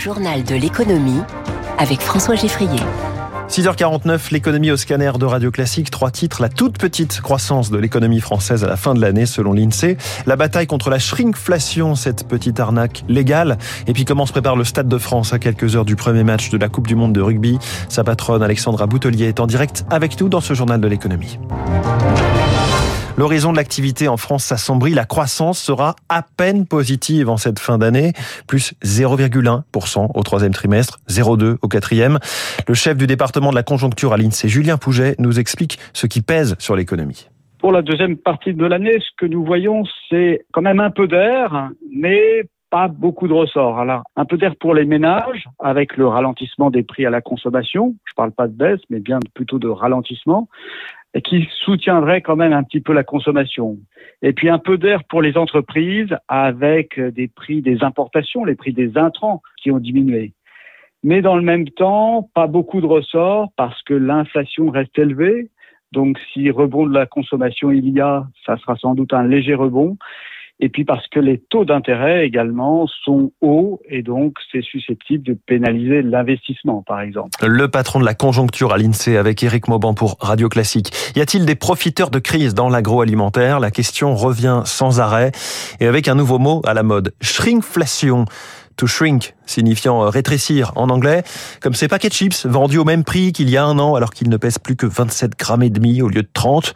journal de l'économie avec François Geffrier. 6h49, l'économie au scanner de Radio Classique. Trois titres. La toute petite croissance de l'économie française à la fin de l'année, selon l'INSEE. La bataille contre la shrinkflation, cette petite arnaque légale. Et puis comment se prépare le Stade de France à quelques heures du premier match de la Coupe du Monde de rugby? Sa patronne, Alexandra Boutelier, est en direct avec nous dans ce journal de l'économie. L'horizon de l'activité en France s'assombrit. La croissance sera à peine positive en cette fin d'année, plus 0,1% au troisième trimestre, 0,2 au quatrième. Le chef du département de la conjoncture à l'INSEE, Julien Pouget, nous explique ce qui pèse sur l'économie. Pour la deuxième partie de l'année, ce que nous voyons, c'est quand même un peu d'air, mais pas beaucoup de ressorts. Alors, un peu d'air pour les ménages, avec le ralentissement des prix à la consommation. Je ne parle pas de baisse, mais bien plutôt de ralentissement qui soutiendrait quand même un petit peu la consommation. Et puis un peu d'air pour les entreprises avec des prix des importations, les prix des intrants qui ont diminué. Mais dans le même temps, pas beaucoup de ressorts parce que l'inflation reste élevée. Donc si rebond de la consommation il y a, ça sera sans doute un léger rebond et puis parce que les taux d'intérêt également sont hauts et donc c'est susceptible de pénaliser l'investissement par exemple. Le patron de la conjoncture à l'INSEE avec Éric Mauban pour Radio Classique. Y a-t-il des profiteurs de crise dans l'agroalimentaire? La question revient sans arrêt et avec un nouveau mot à la mode, shrinkflation to shrink, signifiant euh, rétrécir en anglais, comme ces paquets de chips vendus au même prix qu'il y a un an alors qu'ils ne pèsent plus que 27 grammes et demi au lieu de 30.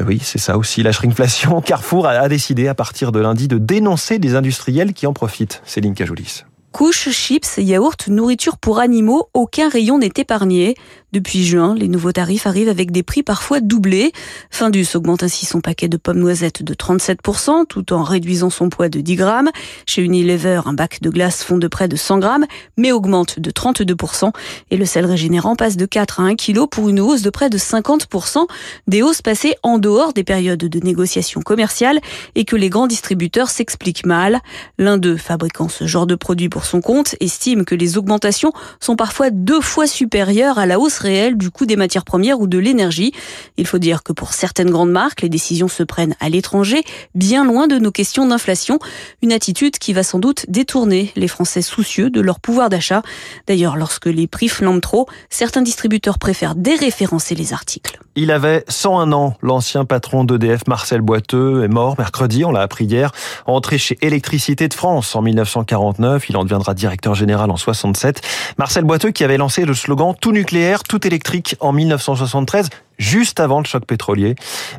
Euh, oui, c'est ça aussi la shrinkflation. Carrefour a décidé à partir de lundi de dénoncer des industriels qui en profitent. Céline Cajoulis. Couches, chips, yaourts, nourriture pour animaux, aucun rayon n'est épargné. Depuis juin, les nouveaux tarifs arrivent avec des prix parfois doublés. Findus augmente ainsi son paquet de pommes noisettes de 37% tout en réduisant son poids de 10 grammes. Chez Unilever, un bac de glace fond de près de 100 grammes mais augmente de 32%. Et le sel régénérant passe de 4 à 1 kg pour une hausse de près de 50%. Des hausses passées en dehors des périodes de négociation commerciale et que les grands distributeurs s'expliquent mal. L'un d'eux, fabriquant ce genre de produit pour son compte, estime que les augmentations sont parfois deux fois supérieures à la hausse réelle du coût des matières premières ou de l'énergie. Il faut dire que pour certaines grandes marques, les décisions se prennent à l'étranger, bien loin de nos questions d'inflation. Une attitude qui va sans doute détourner les Français soucieux de leur pouvoir d'achat. D'ailleurs, lorsque les prix flambent trop, certains distributeurs préfèrent déréférencer les articles. Il avait 101 ans. L'ancien patron d'EDF, Marcel Boiteux, est mort mercredi, on l'a appris hier, entré chez Électricité de France en 1949. Il en deviendra directeur général en 67. Marcel Boiteux qui avait lancé le slogan Tout nucléaire, tout électrique en 1973 juste avant le choc pétrolier.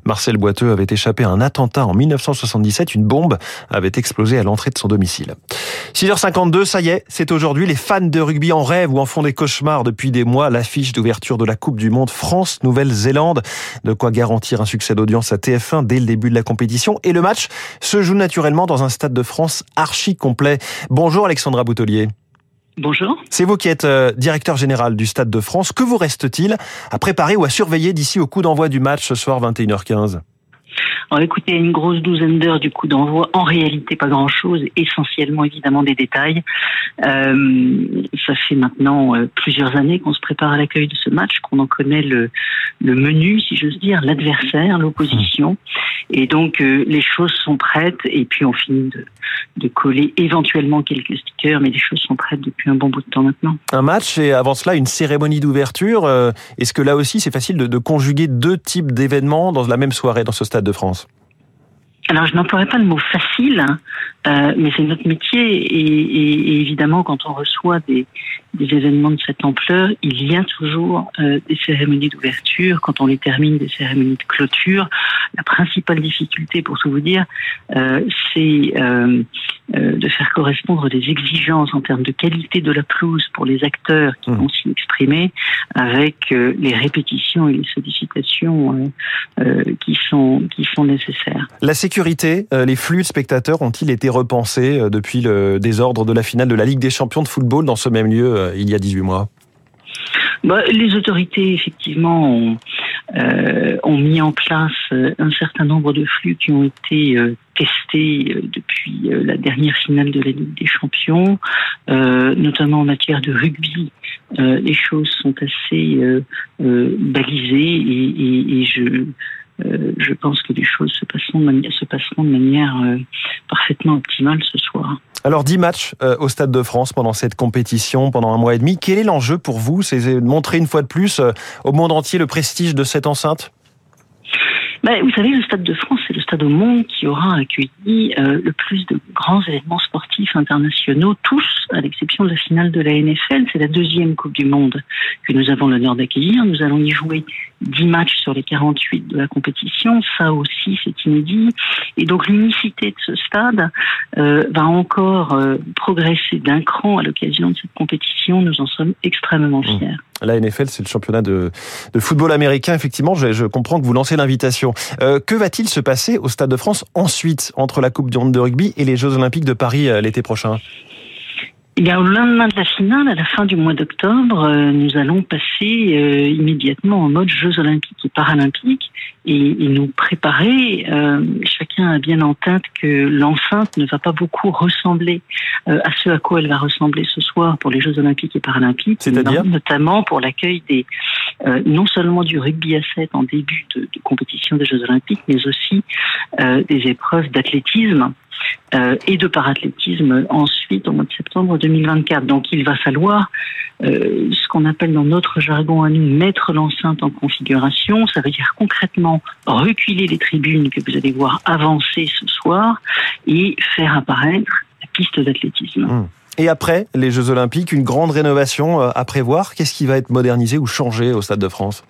Marcel Boiteux avait échappé à un attentat en 1977. Une bombe avait explosé à l'entrée de son domicile. 6h52, ça y est, c'est aujourd'hui. Les fans de rugby en rêve ou en font des cauchemars depuis des mois. L'affiche d'ouverture de la Coupe du Monde France-Nouvelle-Zélande. De quoi garantir un succès d'audience à TF1 dès le début de la compétition. Et le match se joue naturellement dans un stade de France archi complet. Bonjour Alexandra Boutelier. Bonjour. C'est vous qui êtes euh, directeur général du Stade de France. Que vous reste-t-il à préparer ou à surveiller d'ici au coup d'envoi du match ce soir 21h15 alors écoutez, une grosse douzaine d'heures du coup d'envoi, en réalité pas grand-chose, essentiellement évidemment des détails. Euh, ça fait maintenant euh, plusieurs années qu'on se prépare à l'accueil de ce match, qu'on en connaît le, menu, si j'ose dire, l'adversaire, l'opposition. Et donc euh, les choses sont prêtes et puis on finit de, coller éventuellement quelques stickers, mais les choses sont prêtes depuis un bon bout de temps maintenant. Un match et avant cela une cérémonie d'ouverture. Est-ce que là aussi c'est facile de conjuguer deux types d'événements dans la même soirée dans ce stade de France? Alors, je n'emploierai pas le mot facile, hein, euh, mais c'est notre métier et, et, et, évidemment, quand on reçoit des, des, événements de cette ampleur, il y a toujours euh, des cérémonies d'ouverture. Quand on les termine, des cérémonies de clôture. La principale difficulté, pour tout vous dire, euh, c'est euh, de faire correspondre des exigences en termes de qualité de la pelouse pour les acteurs qui mmh. vont s'y exprimer, avec les répétitions et les sollicitations qui sont qui sont nécessaires. La sécurité, les flux de spectateurs ont-ils été repensés depuis le désordre de la finale de la Ligue des Champions de football dans ce même lieu il y a 18 mois bah, les autorités, effectivement, ont, euh, mis en place euh, un certain nombre de flux qui ont été euh, testés euh, depuis euh, la dernière finale de la Ligue des Champions, notamment en matière de rugby. les choses sont assez balisées et, je euh, pense que les choses se passeront de manière, euh, parfaitement optimale ce soir. Alors 10 matchs euh, au Stade de France pendant cette compétition, pendant un mois et demi. Quel est l'enjeu pour vous C'est de montrer une fois de plus euh, au monde entier le prestige de cette enceinte? Ben, vous savez, le Stade de France, c'est le stade au monde qui aura accueilli euh, le plus de grands événements sportifs internationaux, tous, à l'exception de la finale de la NFL. C'est la deuxième Coupe du Monde que nous avons l'honneur d'accueillir. Nous allons y jouer 10 matchs sur les 48 de la compétition. Ça aussi, c'est inédit. Et donc, l'unicité de ce stade euh, va encore euh, progresser d'un cran à l'occasion de cette compétition. Nous en sommes extrêmement mmh. fiers. La NFL, c'est le championnat de, de, football américain. Effectivement, je, je comprends que vous lancez l'invitation. Euh, que va-t-il se passer au Stade de France ensuite, entre la Coupe du Monde de rugby et les Jeux Olympiques de Paris euh, l'été prochain? Eh bien, au lendemain de la finale, à la fin du mois d'octobre, euh, nous allons passer euh, immédiatement en mode Jeux olympiques et paralympiques et, nous préparer. Euh, chacun a bien en tête que l'enceinte ne va pas beaucoup ressembler à ce à quoi elle va ressembler ce soir pour les Jeux olympiques et paralympiques, C'est-à-dire notamment pour l'accueil des non seulement du rugby à 7 en début de, de compétition des Jeux olympiques, mais aussi des épreuves d'athlétisme euh, et de parathlétisme ensuite au mois de septembre 2024. Donc il va falloir euh, ce qu'on appelle dans notre jargon à nous mettre l'enceinte en configuration. Ça veut dire concrètement reculer les tribunes que vous allez voir avancer ce soir et faire apparaître la piste d'athlétisme. Mmh. Et après les Jeux Olympiques, une grande rénovation euh, à prévoir. Qu'est-ce qui va être modernisé ou changé au Stade de France?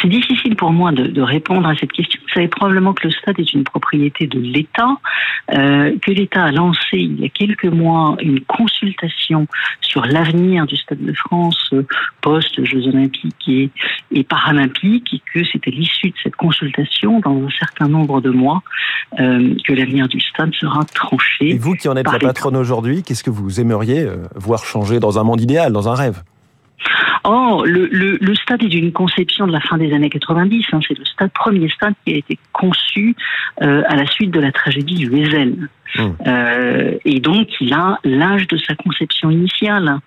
C'est difficile pour moi de, de, répondre à cette question. Vous savez probablement que le stade est une propriété de l'État, euh, que l'État a lancé il y a quelques mois une consultation sur l'avenir du Stade de France euh, post-Jeux olympiques et, et, paralympiques, et que c'est à l'issue de cette consultation, dans un certain nombre de mois, euh, que l'avenir du stade sera tranché. Et vous qui en êtes la patronne aujourd'hui, qu'est-ce que vous aimeriez voir changer dans un monde idéal, dans un rêve? Oh, le, le, le, stade est d'une conception de la fin des années 90. Hein. C'est le stade, premier stade qui a été conçu euh, à la suite de la tragédie du Wesel. Mmh. Euh, et donc, il a l'âge de sa conception initiale.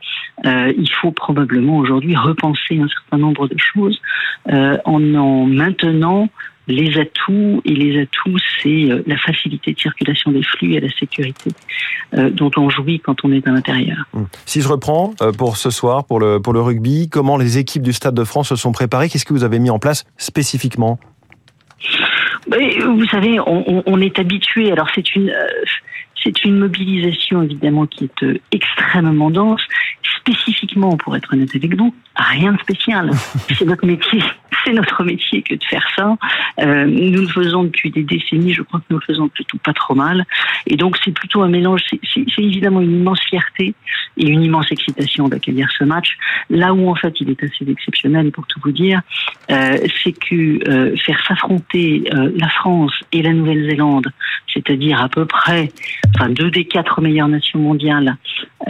Euh, il faut probablement aujourd'hui repenser un certain nombre de choses en en maintenant les atouts, et les atouts, c'est euh, la facilité de circulation des flux et la sécurité euh, dont on jouit quand on est à l'intérieur. Hum. Si je reprends euh, pour ce soir, pour le, pour le rugby, comment les équipes du Stade de France se sont préparées? Qu'est-ce que vous avez mis en place spécifiquement? Vous savez, on, on est habitué, alors c'est une... c'est une mobilisation évidemment qui est extrêmement dense, spécifiquement pour être honnête avec vous, rien de spécial. C'est notre métier c'est notre métier que de faire ça. Euh, nous le faisons depuis des décennies, je crois que nous le faisons plutôt pas trop mal. Et donc c'est plutôt un mélange, c'est évidemment une immense fierté et une immense excitation d'accueillir ce match. Là où en fait il est assez exceptionnel pour tout vous dire, euh, c'est que euh, faire s'affronter euh, la France et la Nouvelle-Zélande, c'est-à-dire à peu près, enfin deux des quatre meilleures nations mondiales,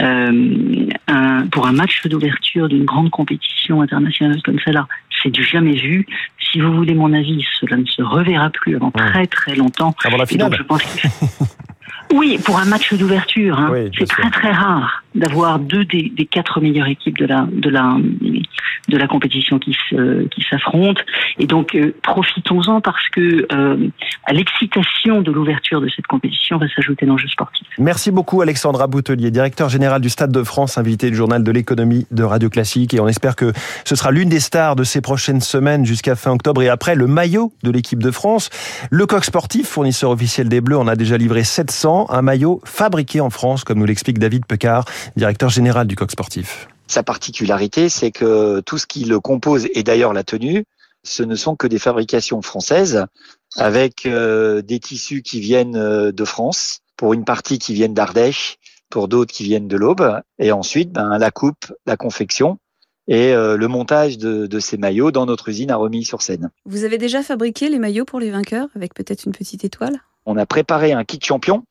euh, un, pour un match d'ouverture d'une grande compétition internationale comme celle-là, c'est du jamais vu. Si vous voulez mon avis, cela ne se reverra plus avant très très longtemps. Avant la finale. je pense Oui, pour un match d'ouverture, hein. c'est très très rare d'avoir deux des, des, quatre meilleures équipes de la de la de la compétition qui se, qui s'affrontent. Et donc euh, profitons-en parce que euh, à l'excitation de l'ouverture de cette compétition va s'ajouter l'enjeu sportif. Merci beaucoup Alexandra Boutelier, directeur général du Stade de France, invité du journal de l'économie de Radio Classique. Et on espère que ce sera l'une des stars de ces prochaines semaines jusqu'à fin octobre. Et après, le maillot de l'équipe de France. Le coq sportif, fournisseur officiel des Bleus, en a déjà livré 700 un maillot fabriqué en France, comme nous l'explique David Pecard, directeur général du Coq Sportif. Sa particularité, c'est que tout ce qui le compose, et d'ailleurs la tenue, ce ne sont que des fabrications françaises avec euh, des tissus qui viennent euh, de France, pour une partie qui viennent d'Ardèche, pour d'autres qui viennent de l'Aube, et ensuite ben, la coupe, la confection et euh, le montage de, de, ces maillots dans notre usine à Remis-sur-Seine. Vous avez déjà fabriqué les maillots pour les vainqueurs avec peut-être une petite étoile? On a préparé un kit champion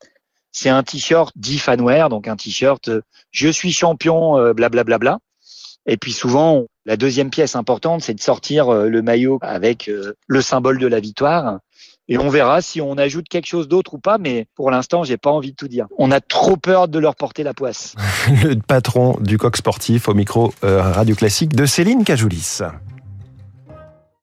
c'est un t-shirt dit fanwear, donc un t-shirt euh, je suis champion, blablabla. Euh, bla, bla, Et puis souvent, la deuxième pièce importante, c'est de sortir euh, le maillot avec le symbole de la victoire. Et on verra si on ajoute quelque chose d'autre ou pas, mais pour l'instant, j'ai pas envie de tout dire. On a trop peur de leur porter la poisse. le patron du coq sportif au micro Radio Classique de Céline Cajoulis.